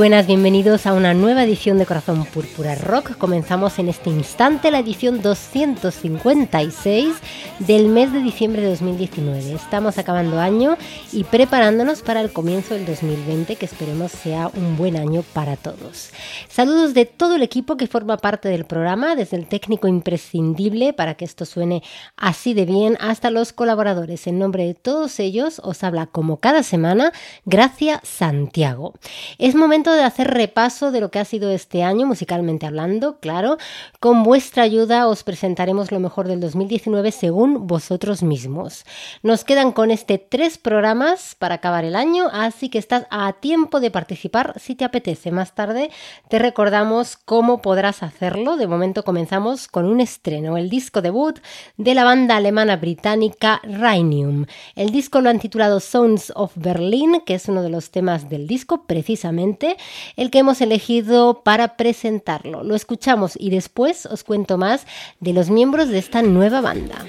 buenas, bienvenidos a una nueva edición de Corazón Púrpura Rock. Comenzamos en este instante la edición 256 del mes de diciembre de 2019. Estamos acabando año y preparándonos para el comienzo del 2020, que esperemos sea un buen año para todos. Saludos de todo el equipo que forma parte del programa, desde el técnico imprescindible para que esto suene así de bien, hasta los colaboradores. En nombre de todos ellos os habla como cada semana Gracia Santiago. Es momento de hacer repaso de lo que ha sido este año musicalmente hablando, claro. Con vuestra ayuda os presentaremos lo mejor del 2019 según vosotros mismos. Nos quedan con este tres programas para acabar el año, así que estás a tiempo de participar si te apetece. Más tarde te recordamos cómo podrás hacerlo. De momento comenzamos con un estreno, el disco debut de la banda alemana británica Rhinium. El disco lo han titulado Sounds of Berlin, que es uno de los temas del disco precisamente el que hemos elegido para presentarlo. Lo escuchamos y después os cuento más de los miembros de esta nueva banda.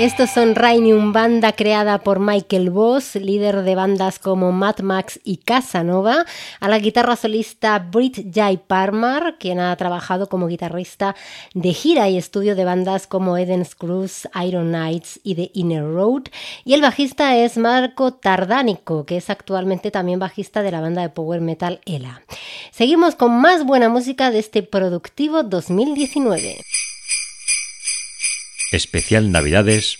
Estos son Rainium, banda creada por Michael Voss, líder de bandas como Mad Max y Casanova, a la guitarra solista Brit Jai Parmar, quien ha trabajado como guitarrista de gira y estudio de bandas como Eden's Cruise, Iron Knights y The Inner Road, y el bajista es Marco Tardánico, que es actualmente también bajista de la banda de power metal Ela. Seguimos con más buena música de este productivo 2019. Especial Navidades,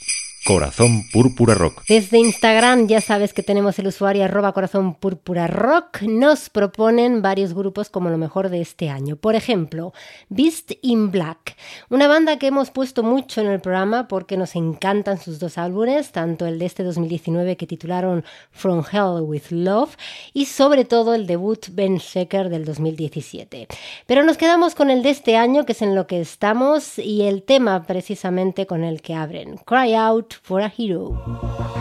Corazón Púrpura Rock. Desde Instagram ya sabes que tenemos el usuario arroba corazón púrpura rock. Nos proponen varios grupos como lo mejor de este año. Por ejemplo, Beast in Black, una banda que hemos puesto mucho en el programa porque nos encantan sus dos álbumes, tanto el de este 2019 que titularon From Hell with Love y sobre todo el debut Ben Shecker del 2017. Pero nos quedamos con el de este año que es en lo que estamos y el tema precisamente con el que abren, Cry Out for a Hero.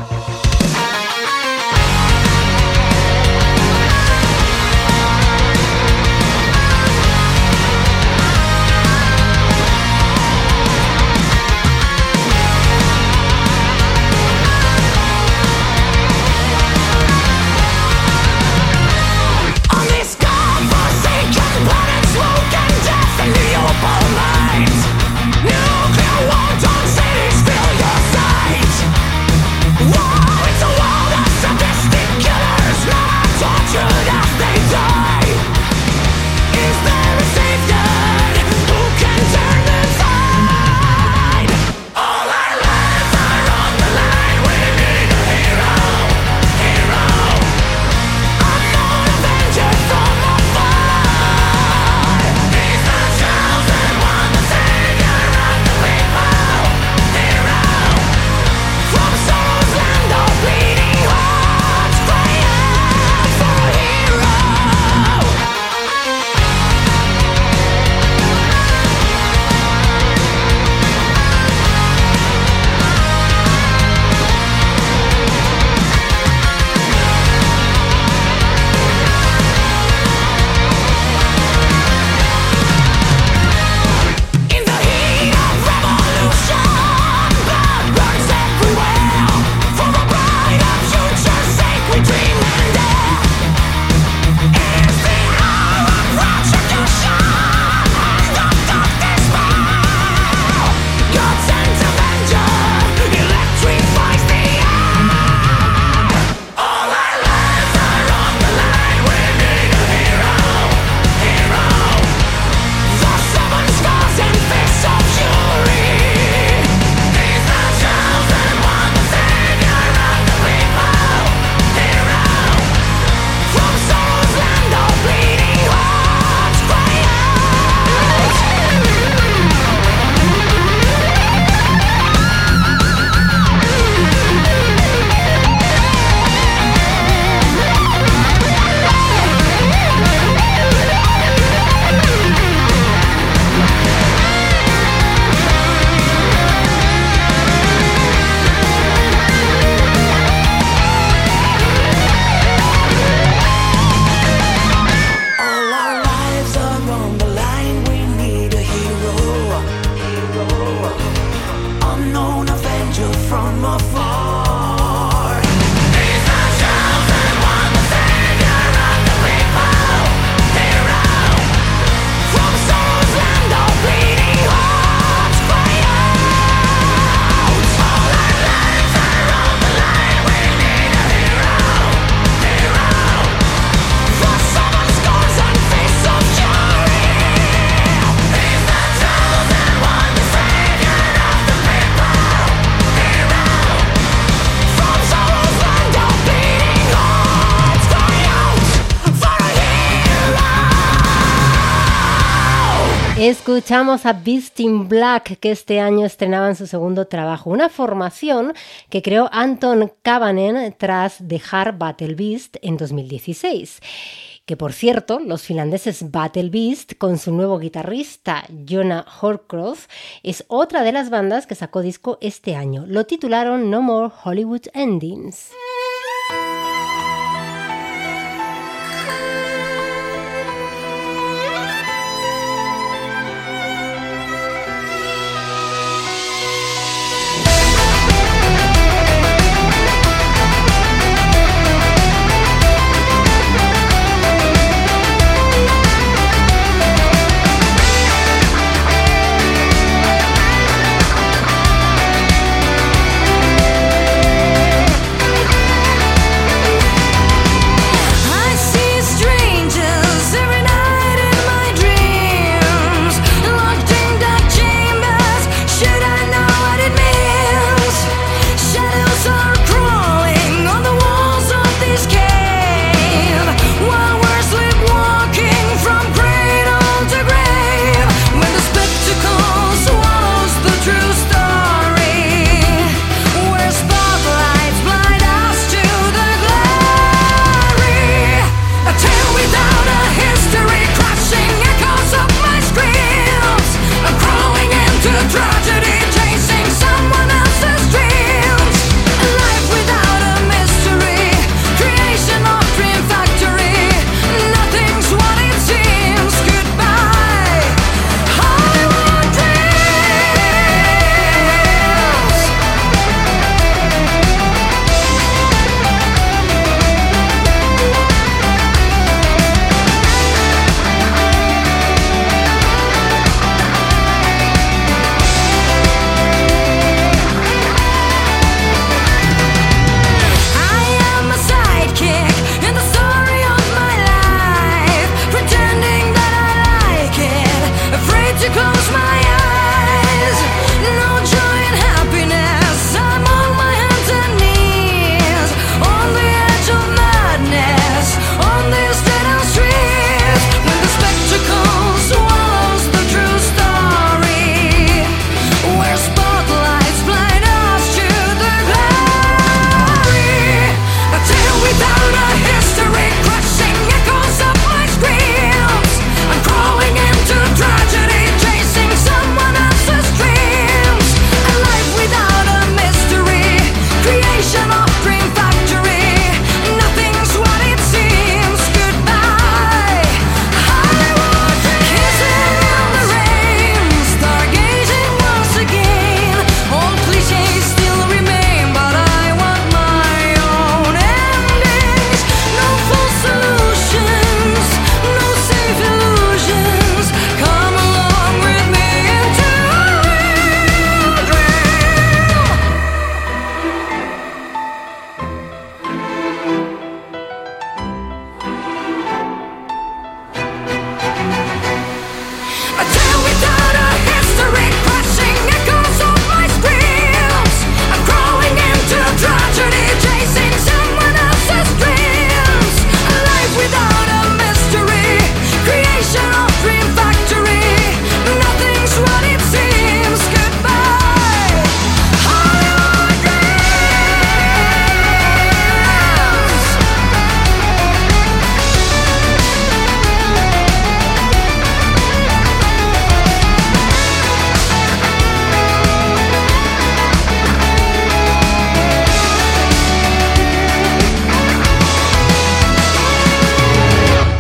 Escuchamos a Beast in Black, que este año estrenaban su segundo trabajo, una formación que creó Anton Kavanen tras dejar Battle Beast en 2016. Que por cierto, los finlandeses Battle Beast, con su nuevo guitarrista Jonah Horcroft, es otra de las bandas que sacó disco este año. Lo titularon No More Hollywood Endings.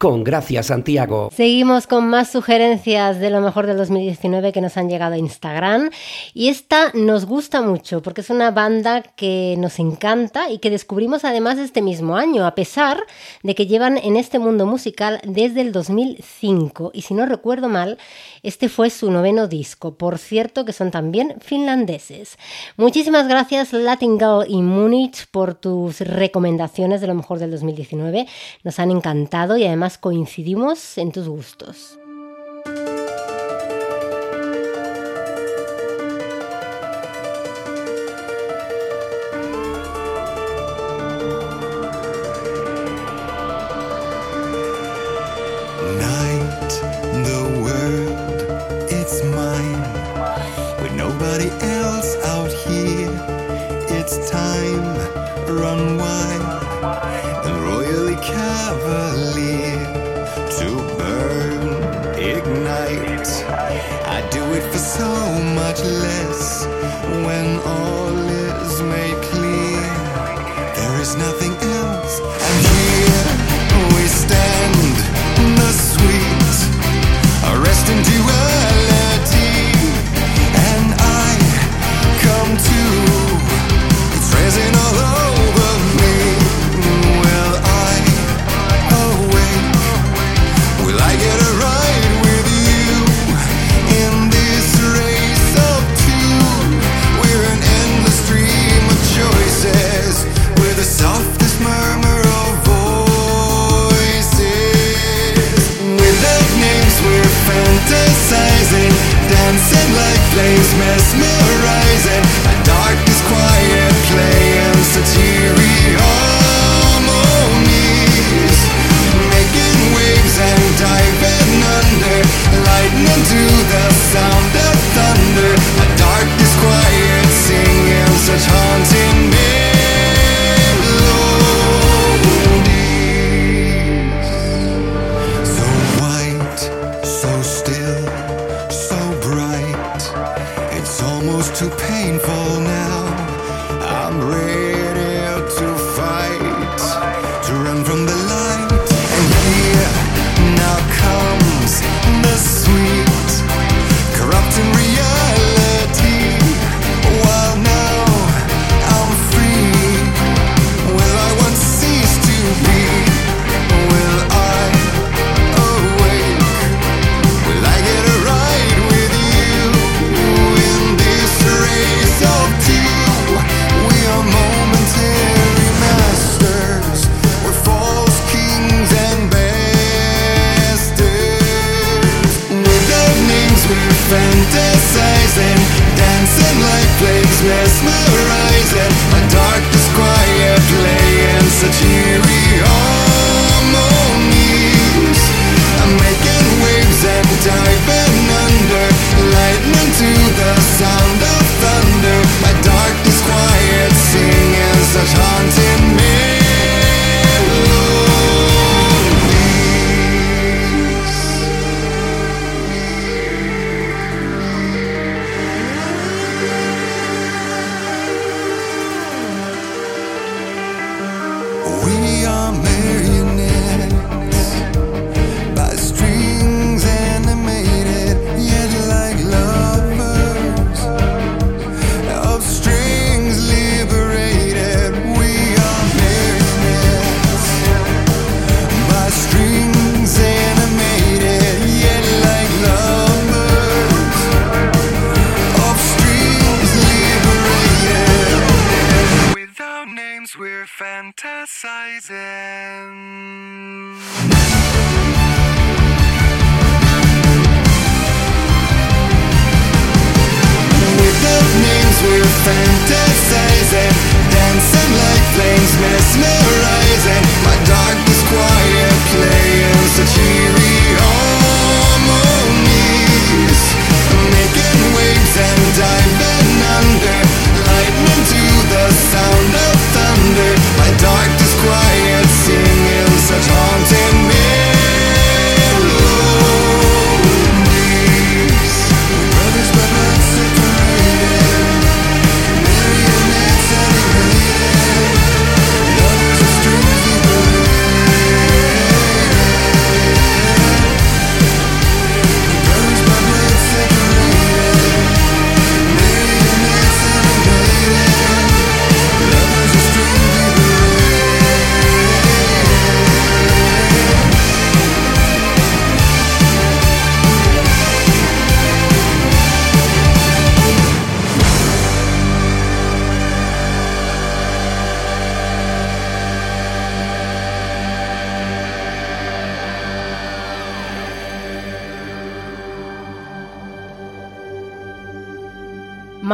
con Gracia Santiago. Seguimos con más sugerencias de lo mejor del 2019 que nos han llegado a Instagram. Y esta nos gusta mucho porque es una banda que nos encanta y que descubrimos además este mismo año, a pesar de que llevan en este mundo musical desde el 2005. Y si no recuerdo mal, este fue su noveno disco. Por cierto, que son también finlandeses. Muchísimas gracias, Latin Girl y Múnich, por tus recomendaciones de lo mejor del 2019. Nos han encantado y además coincidimos en tus gustos.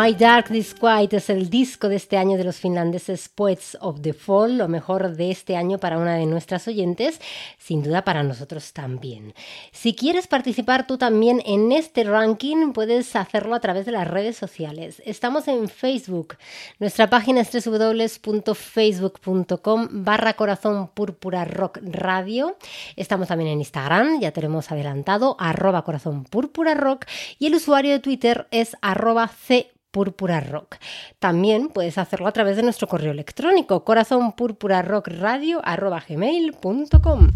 My Dark Disquiet es el disco de este año de los finlandeses Poets of the Fall, lo mejor de este año para una de nuestras oyentes, sin duda para nosotros también. Si quieres participar tú también en este ranking, puedes hacerlo a través de las redes sociales. Estamos en Facebook. Nuestra página es www.facebook.com barra corazón. Estamos también en Instagram, ya tenemos adelantado, arroba corazón rock y el usuario de Twitter es arroba c Púrpura Rock. También puedes hacerlo a través de nuestro correo electrónico corazonpurpurarockradio.com.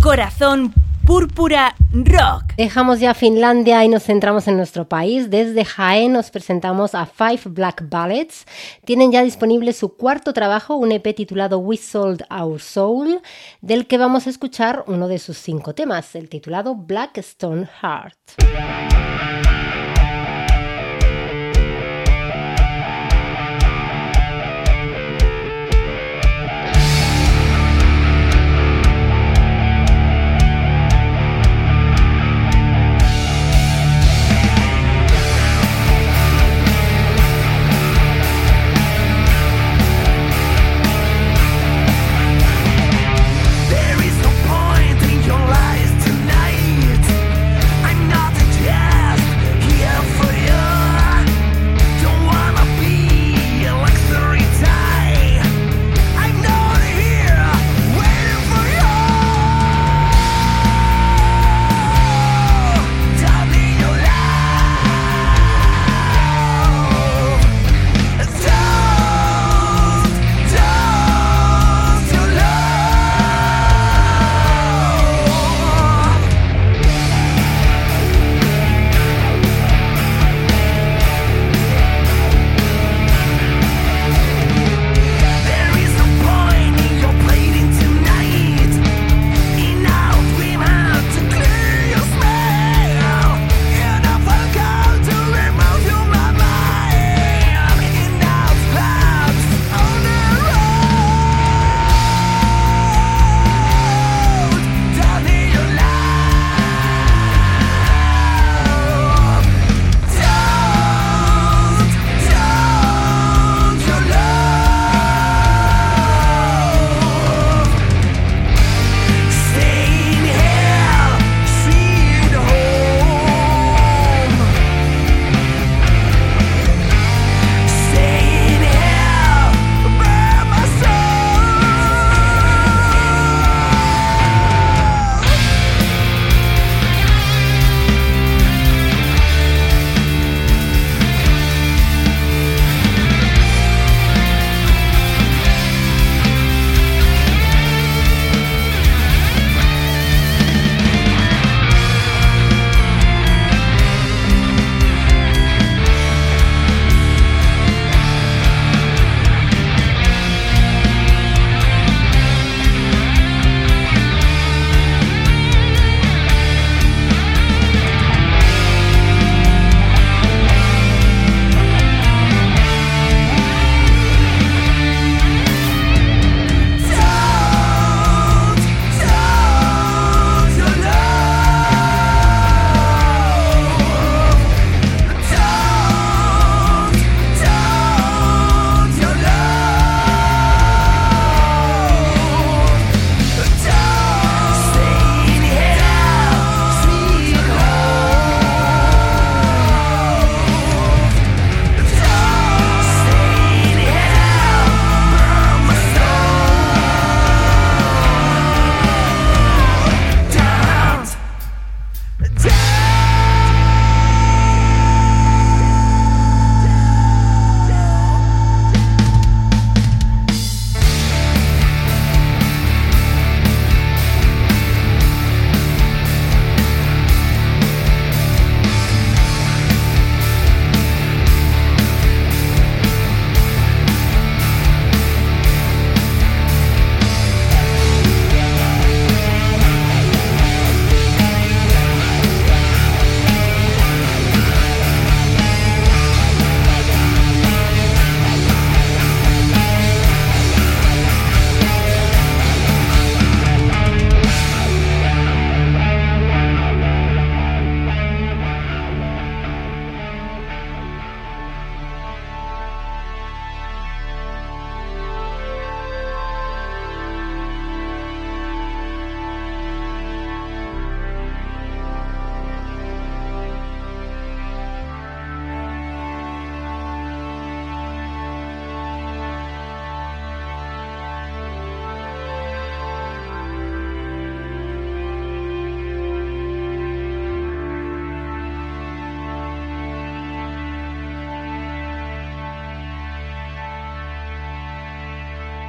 Corazón Púrpura Rock. Dejamos ya Finlandia y nos centramos en nuestro país. Desde Jaén nos presentamos a Five Black Ballets. Tienen ya disponible su cuarto trabajo, un EP titulado We Sold Our Soul, del que vamos a escuchar uno de sus cinco temas, el titulado Black Stone Heart.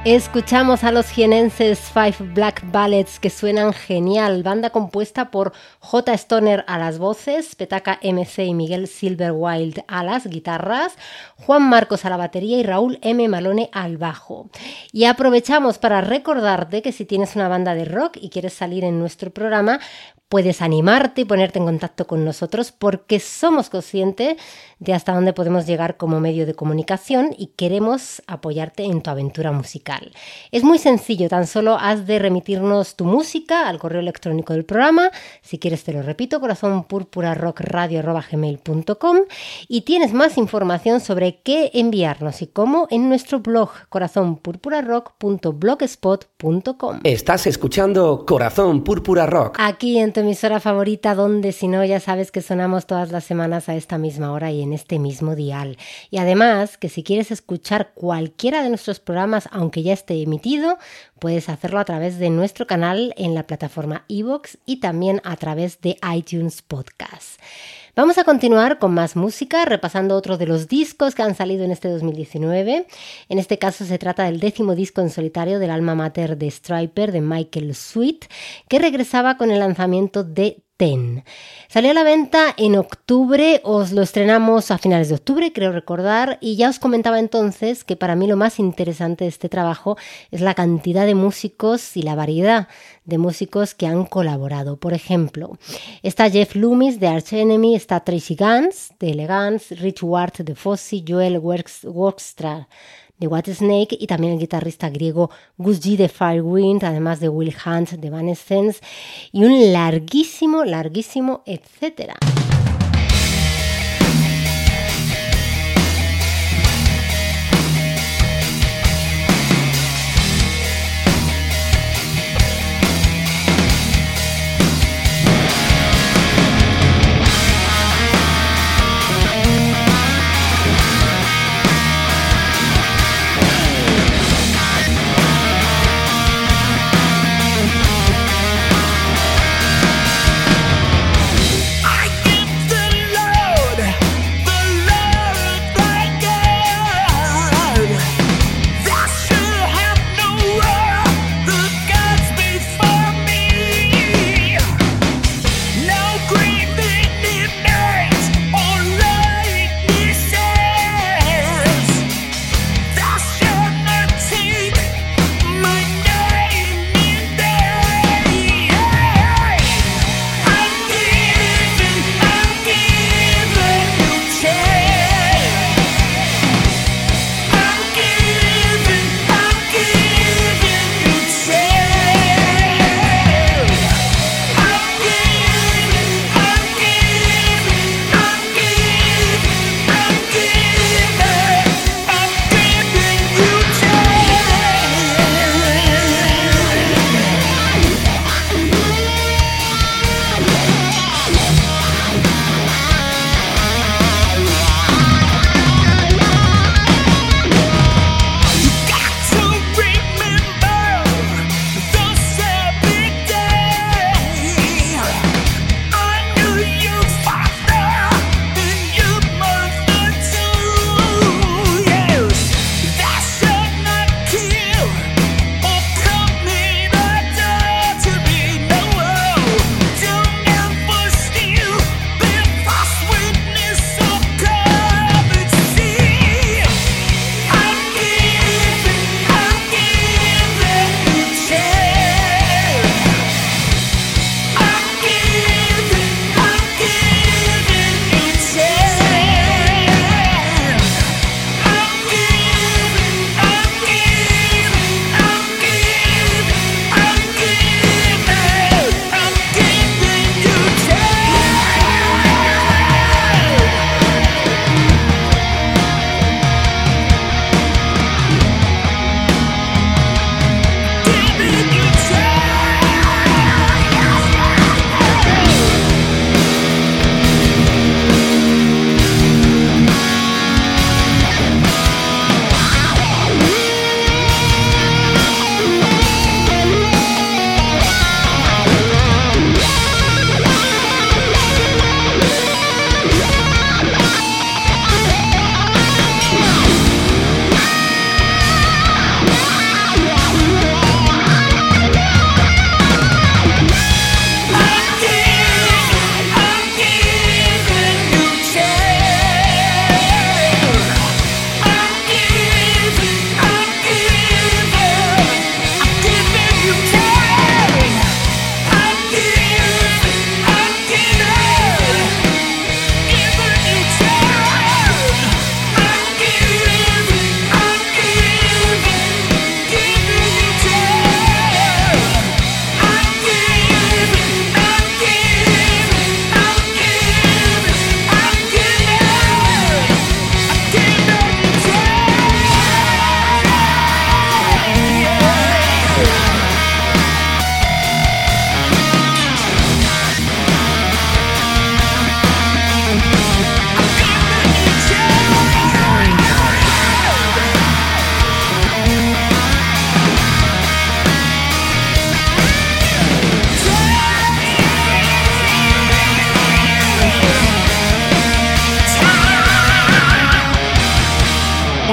Escuchamos a los jienenses Five Black Ballets que suenan genial, banda compuesta por J. Stoner a las voces, Petaca MC y Miguel Silverwild a las guitarras, Juan Marcos a la batería y Raúl M. Malone al bajo. Y aprovechamos para recordarte que si tienes una banda de rock y quieres salir en nuestro programa, puedes animarte y ponerte en contacto con nosotros porque somos conscientes de hasta dónde podemos llegar como medio de comunicación y queremos apoyarte en tu aventura musical. Es muy sencillo, tan solo has de remitirnos tu música al correo electrónico del programa, si quieres te lo repito, corazonpurpurarockradio.gmail.com y tienes más información sobre qué enviarnos y cómo en nuestro blog corazonpurpurarock.blogspot.com. Estás escuchando Corazón Púrpura Rock. Aquí en emisora favorita, donde si no ya sabes que sonamos todas las semanas a esta misma hora y en este mismo dial. Y además que si quieres escuchar cualquiera de nuestros programas, aunque ya esté emitido, puedes hacerlo a través de nuestro canal en la plataforma iVoox y también a través de iTunes Podcast. Vamos a continuar con más música, repasando otro de los discos que han salido en este 2019. En este caso se trata del décimo disco en solitario del alma mater de Striper, de Michael Sweet, que regresaba con el lanzamiento de Ten. Salió a la venta en octubre, os lo estrenamos a finales de octubre, creo recordar, y ya os comentaba entonces que para mí lo más interesante de este trabajo es la cantidad de músicos y la variedad de músicos que han colaborado. Por ejemplo, está Jeff Loomis de Arch Enemy, está Tracy Gans de Elegance, Rich Ward de Fossey, Joel Workstra de White Snake y también el guitarrista griego Gus de Firewind, además de Will Hunt de Evanescence y un larguísimo, larguísimo, etcétera.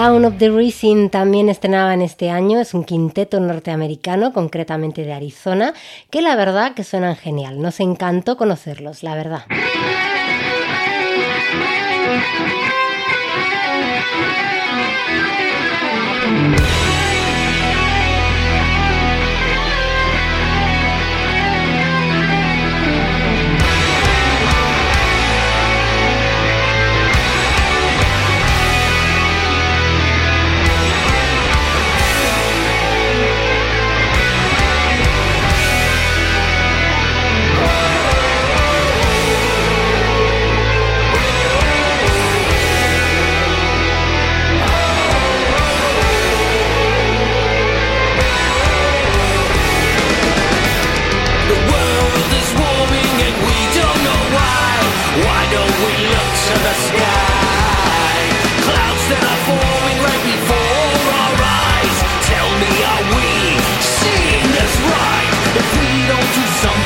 Town of the Rising también estrenaban este año, es un quinteto norteamericano, concretamente de Arizona, que la verdad que suenan genial, nos encantó conocerlos, la verdad.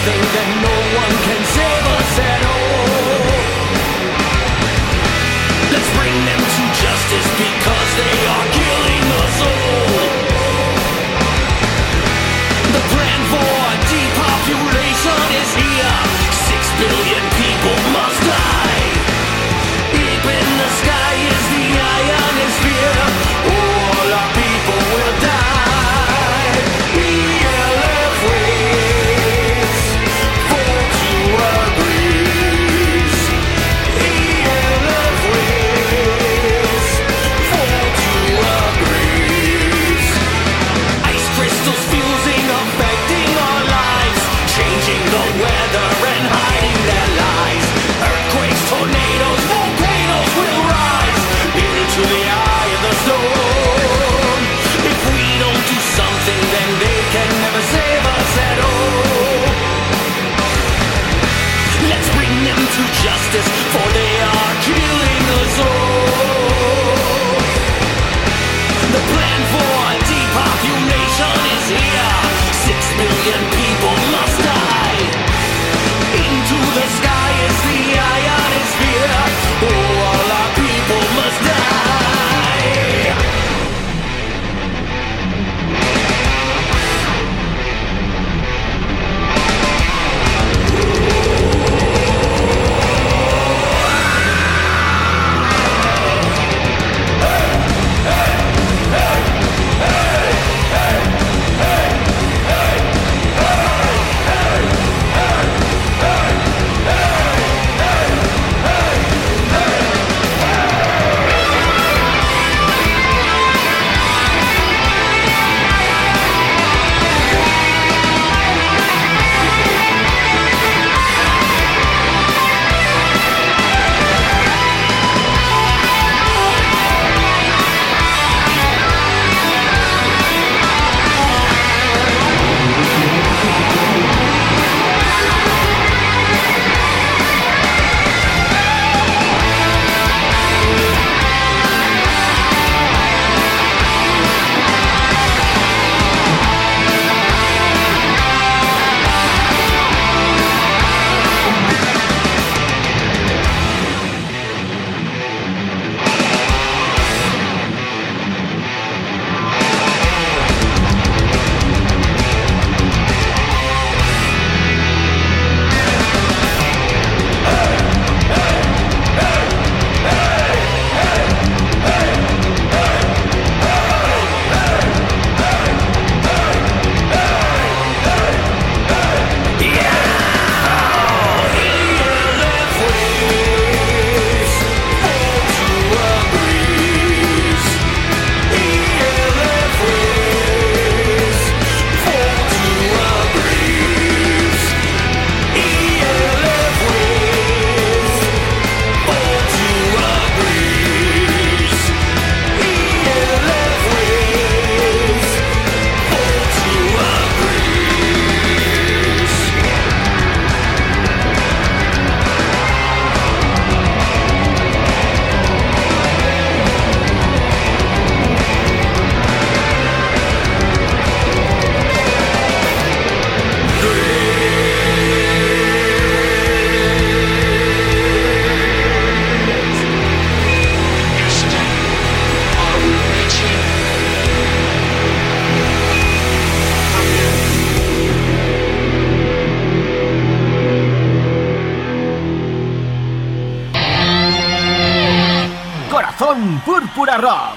something that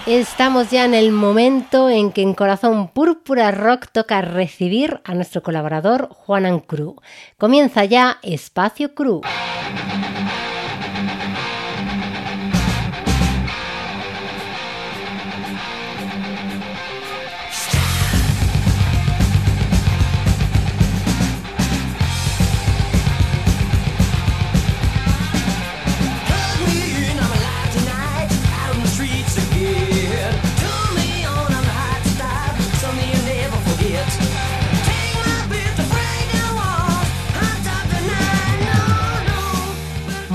Estamos ya en el momento en que en Corazón Púrpura Rock toca recibir a nuestro colaborador Juanan Cru. Comienza ya Espacio Cru.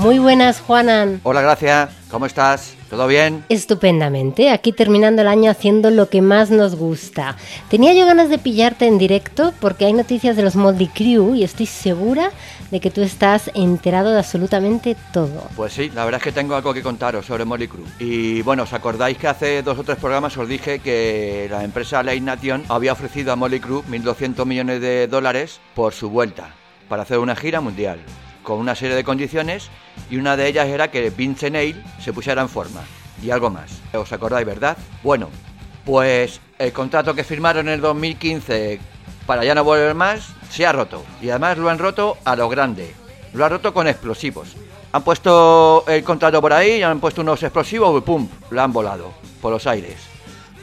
Muy buenas, Juanan. Hola, gracias. ¿Cómo estás? ¿Todo bien? Estupendamente, aquí terminando el año haciendo lo que más nos gusta. Tenía yo ganas de pillarte en directo porque hay noticias de los Moldy Crew y estoy segura de que tú estás enterado de absolutamente todo. Pues sí, la verdad es que tengo algo que contaros sobre Molly Crew. Y bueno, ¿os acordáis que hace dos o tres programas os dije que la empresa Late Nation había ofrecido a Molly Crew 1.200 millones de dólares por su vuelta para hacer una gira mundial? Con una serie de condiciones y una de ellas era que Vince Neil se pusiera en forma y algo más. ¿Os acordáis, verdad? Bueno, pues el contrato que firmaron en el 2015 para ya no volver más se ha roto y además lo han roto a lo grande. Lo han roto con explosivos. Han puesto el contrato por ahí, han puesto unos explosivos y ¡pum! Lo han volado por los aires.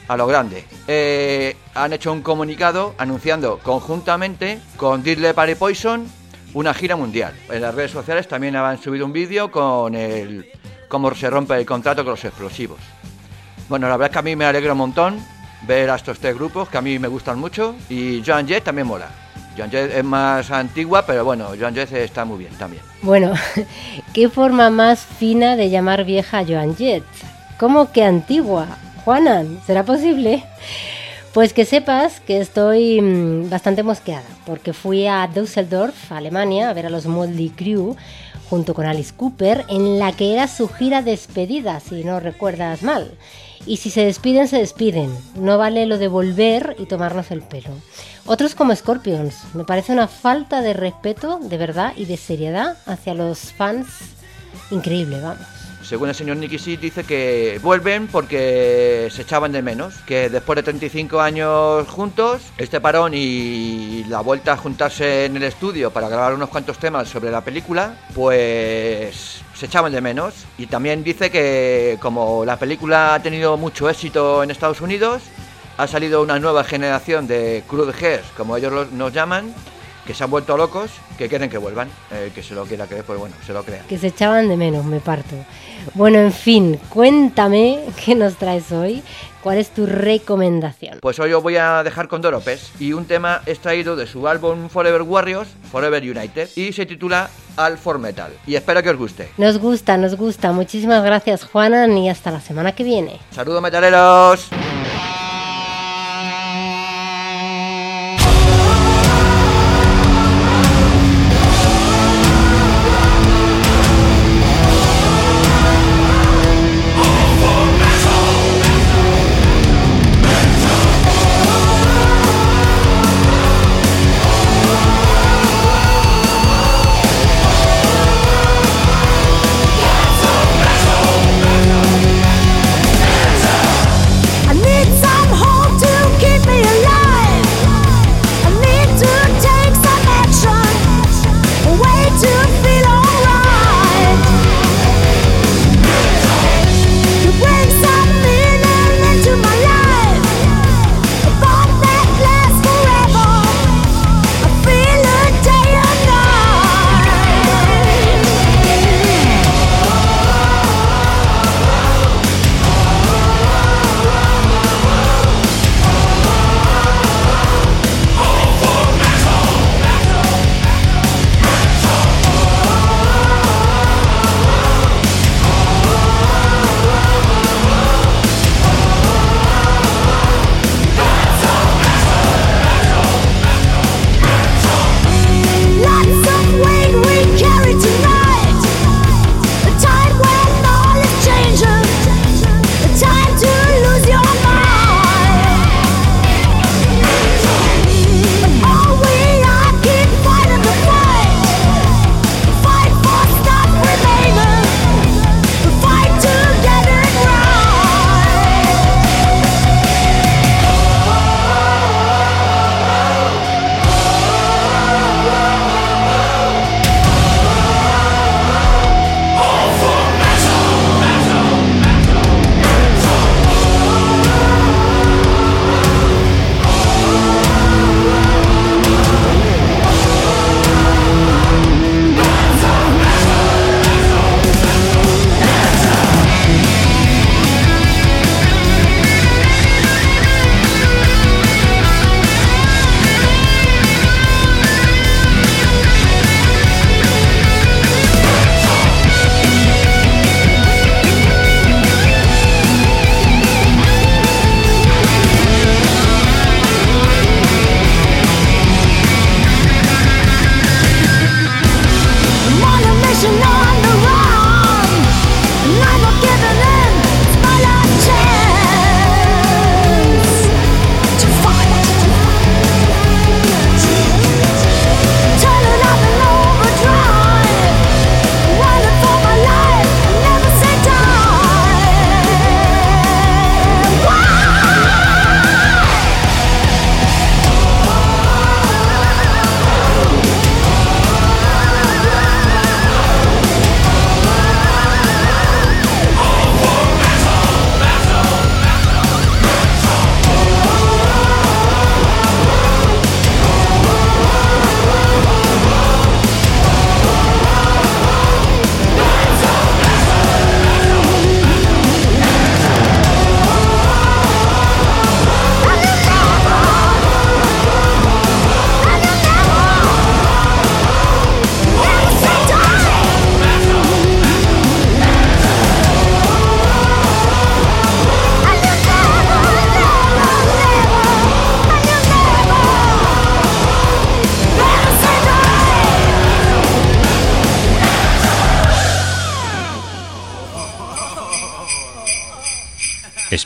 A lo grande. Eh, han hecho un comunicado anunciando conjuntamente con Diddley Party Poison una gira mundial. En las redes sociales también han subido un vídeo con el cómo se rompe el contrato con los explosivos. Bueno, la verdad es que a mí me alegra un montón ver a estos tres grupos que a mí me gustan mucho y Joan Jett también mola. Joan Jett es más antigua, pero bueno, Joan Jett está muy bien también. Bueno, qué forma más fina de llamar vieja a Joan Jett. ¿Cómo que antigua? Juanan, ¿será posible? Pues que sepas que estoy mm, bastante mosqueada, porque fui a Düsseldorf, Alemania, a ver a los Moldy Crew junto con Alice Cooper, en la que era su gira despedida, si no recuerdas mal. Y si se despiden, se despiden. No vale lo de volver y tomarnos el pelo. Otros como Scorpions. Me parece una falta de respeto, de verdad y de seriedad hacia los fans increíble, vamos según el señor Nicky Six, dice que vuelven porque se echaban de menos, que después de 35 años juntos, este parón y la vuelta a juntarse en el estudio para grabar unos cuantos temas sobre la película, pues se echaban de menos. Y también dice que como la película ha tenido mucho éxito en Estados Unidos, ha salido una nueva generación de Heads, como ellos nos llaman, que se han vuelto locos, que quieren que vuelvan. Eh, que se lo quiera creer, pues bueno, se lo crean. Que se echaban de menos, me parto. Bueno, en fin, cuéntame qué nos traes hoy. ¿Cuál es tu recomendación? Pues hoy os voy a dejar con Doropes y un tema extraído de su álbum Forever Warriors, Forever United, y se titula All for Metal. Y espero que os guste. Nos gusta, nos gusta. Muchísimas gracias, Juana, y hasta la semana que viene. Saludos, metaleros.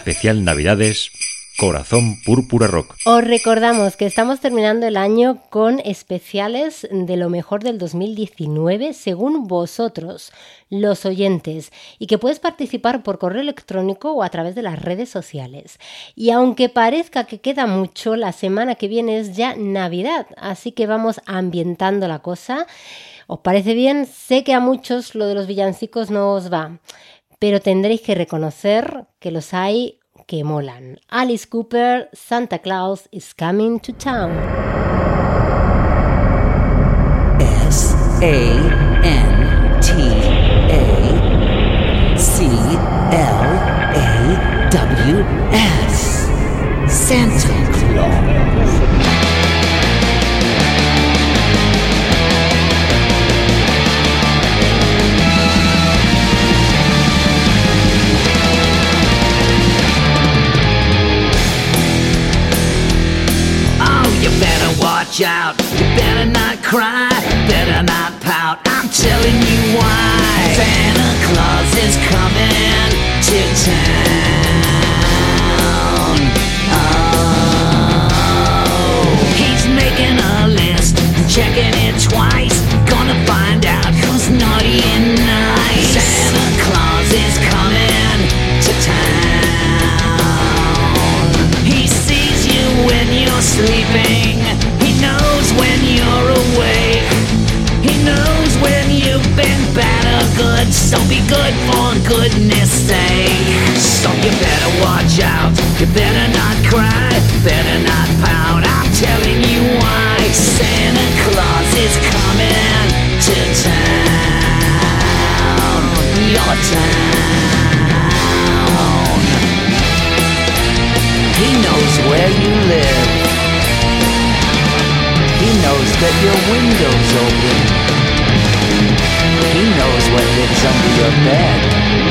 Especial Navidades, Corazón Púrpura Rock. Os recordamos que estamos terminando el año con especiales de lo mejor del 2019 según vosotros, los oyentes, y que puedes participar por correo electrónico o a través de las redes sociales. Y aunque parezca que queda mucho, la semana que viene es ya Navidad, así que vamos ambientando la cosa. ¿Os parece bien? Sé que a muchos lo de los villancicos no os va, pero tendréis que reconocer que los hay que molan. Alice Cooper, Santa Claus is coming to town. S A N T A C L A W S. Santa watch out. You better not cry. Better not pout. I'm telling you why. Santa Claus is coming to town. Oh, he's making a list, checking it twice. Gonna find out who's naughty and nice. Santa Claus is coming to town. He sees you when you're sleeping. So be good for goodness sake. So you better watch out. You better not cry. Better not pout. I'm telling you why. Santa Claus is coming to town. Your town. He knows where you live. He knows that your window's open. He knows what lives under your bed.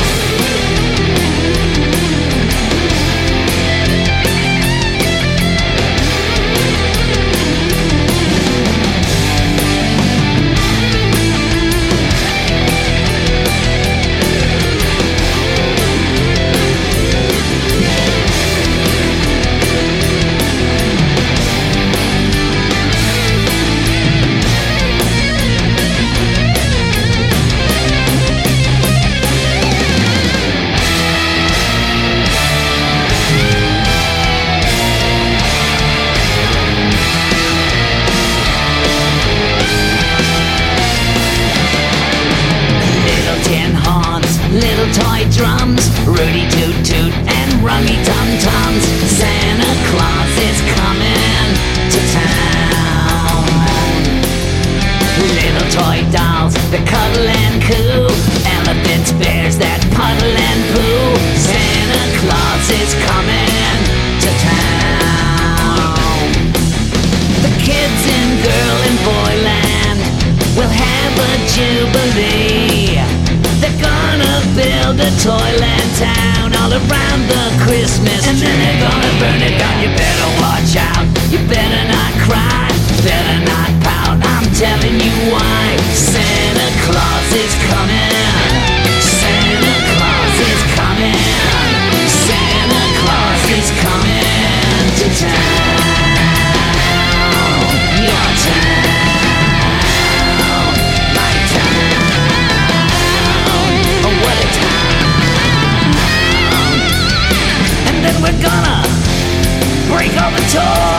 A toyland town all around the Christmas And then they're gonna burn it down. You better watch out. You better not cry. Better not pout. I'm telling you why. Santa Claus is coming. Santa Claus is coming. Santa Claus is coming to town. 求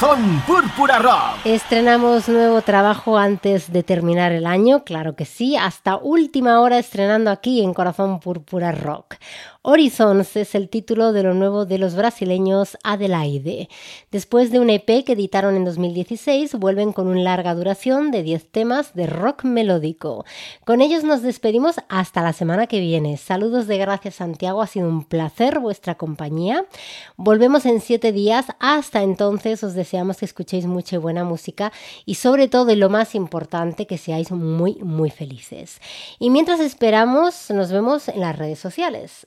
Corazón Púrpura Rock. Estrenamos nuevo trabajo antes de terminar el año, claro que sí, hasta última hora estrenando aquí en Corazón Púrpura Rock. Horizons es el título de lo nuevo de los brasileños Adelaide. Después de un EP que editaron en 2016, vuelven con una larga duración de 10 temas de rock melódico. Con ellos nos despedimos hasta la semana que viene. Saludos de gracias Santiago, ha sido un placer vuestra compañía. Volvemos en 7 días. Hasta entonces os deseamos que escuchéis mucha y buena música y sobre todo y lo más importante que seáis muy muy felices. Y mientras esperamos, nos vemos en las redes sociales.